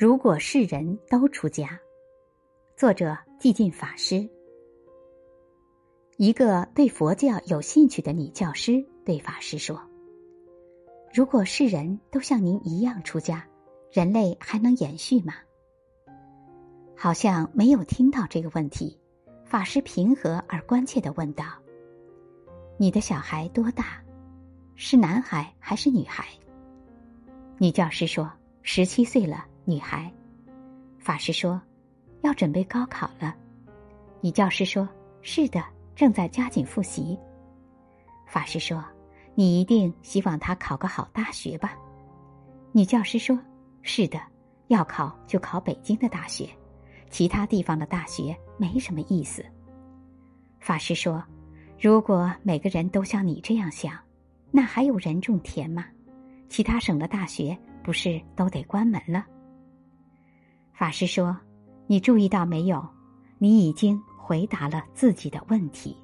如果世人都出家，作者寂静法师。一个对佛教有兴趣的女教师对法师说：“如果世人都像您一样出家，人类还能延续吗？”好像没有听到这个问题，法师平和而关切的问道：“你的小孩多大？是男孩还是女孩？”女教师说：“十七岁了。”女孩，法师说：“要准备高考了。”女教师说：“是的，正在加紧复习。”法师说：“你一定希望他考个好大学吧？”女教师说：“是的，要考就考北京的大学，其他地方的大学没什么意思。”法师说：“如果每个人都像你这样想，那还有人种田吗？其他省的大学不是都得关门了？”法师说：“你注意到没有？你已经回答了自己的问题。”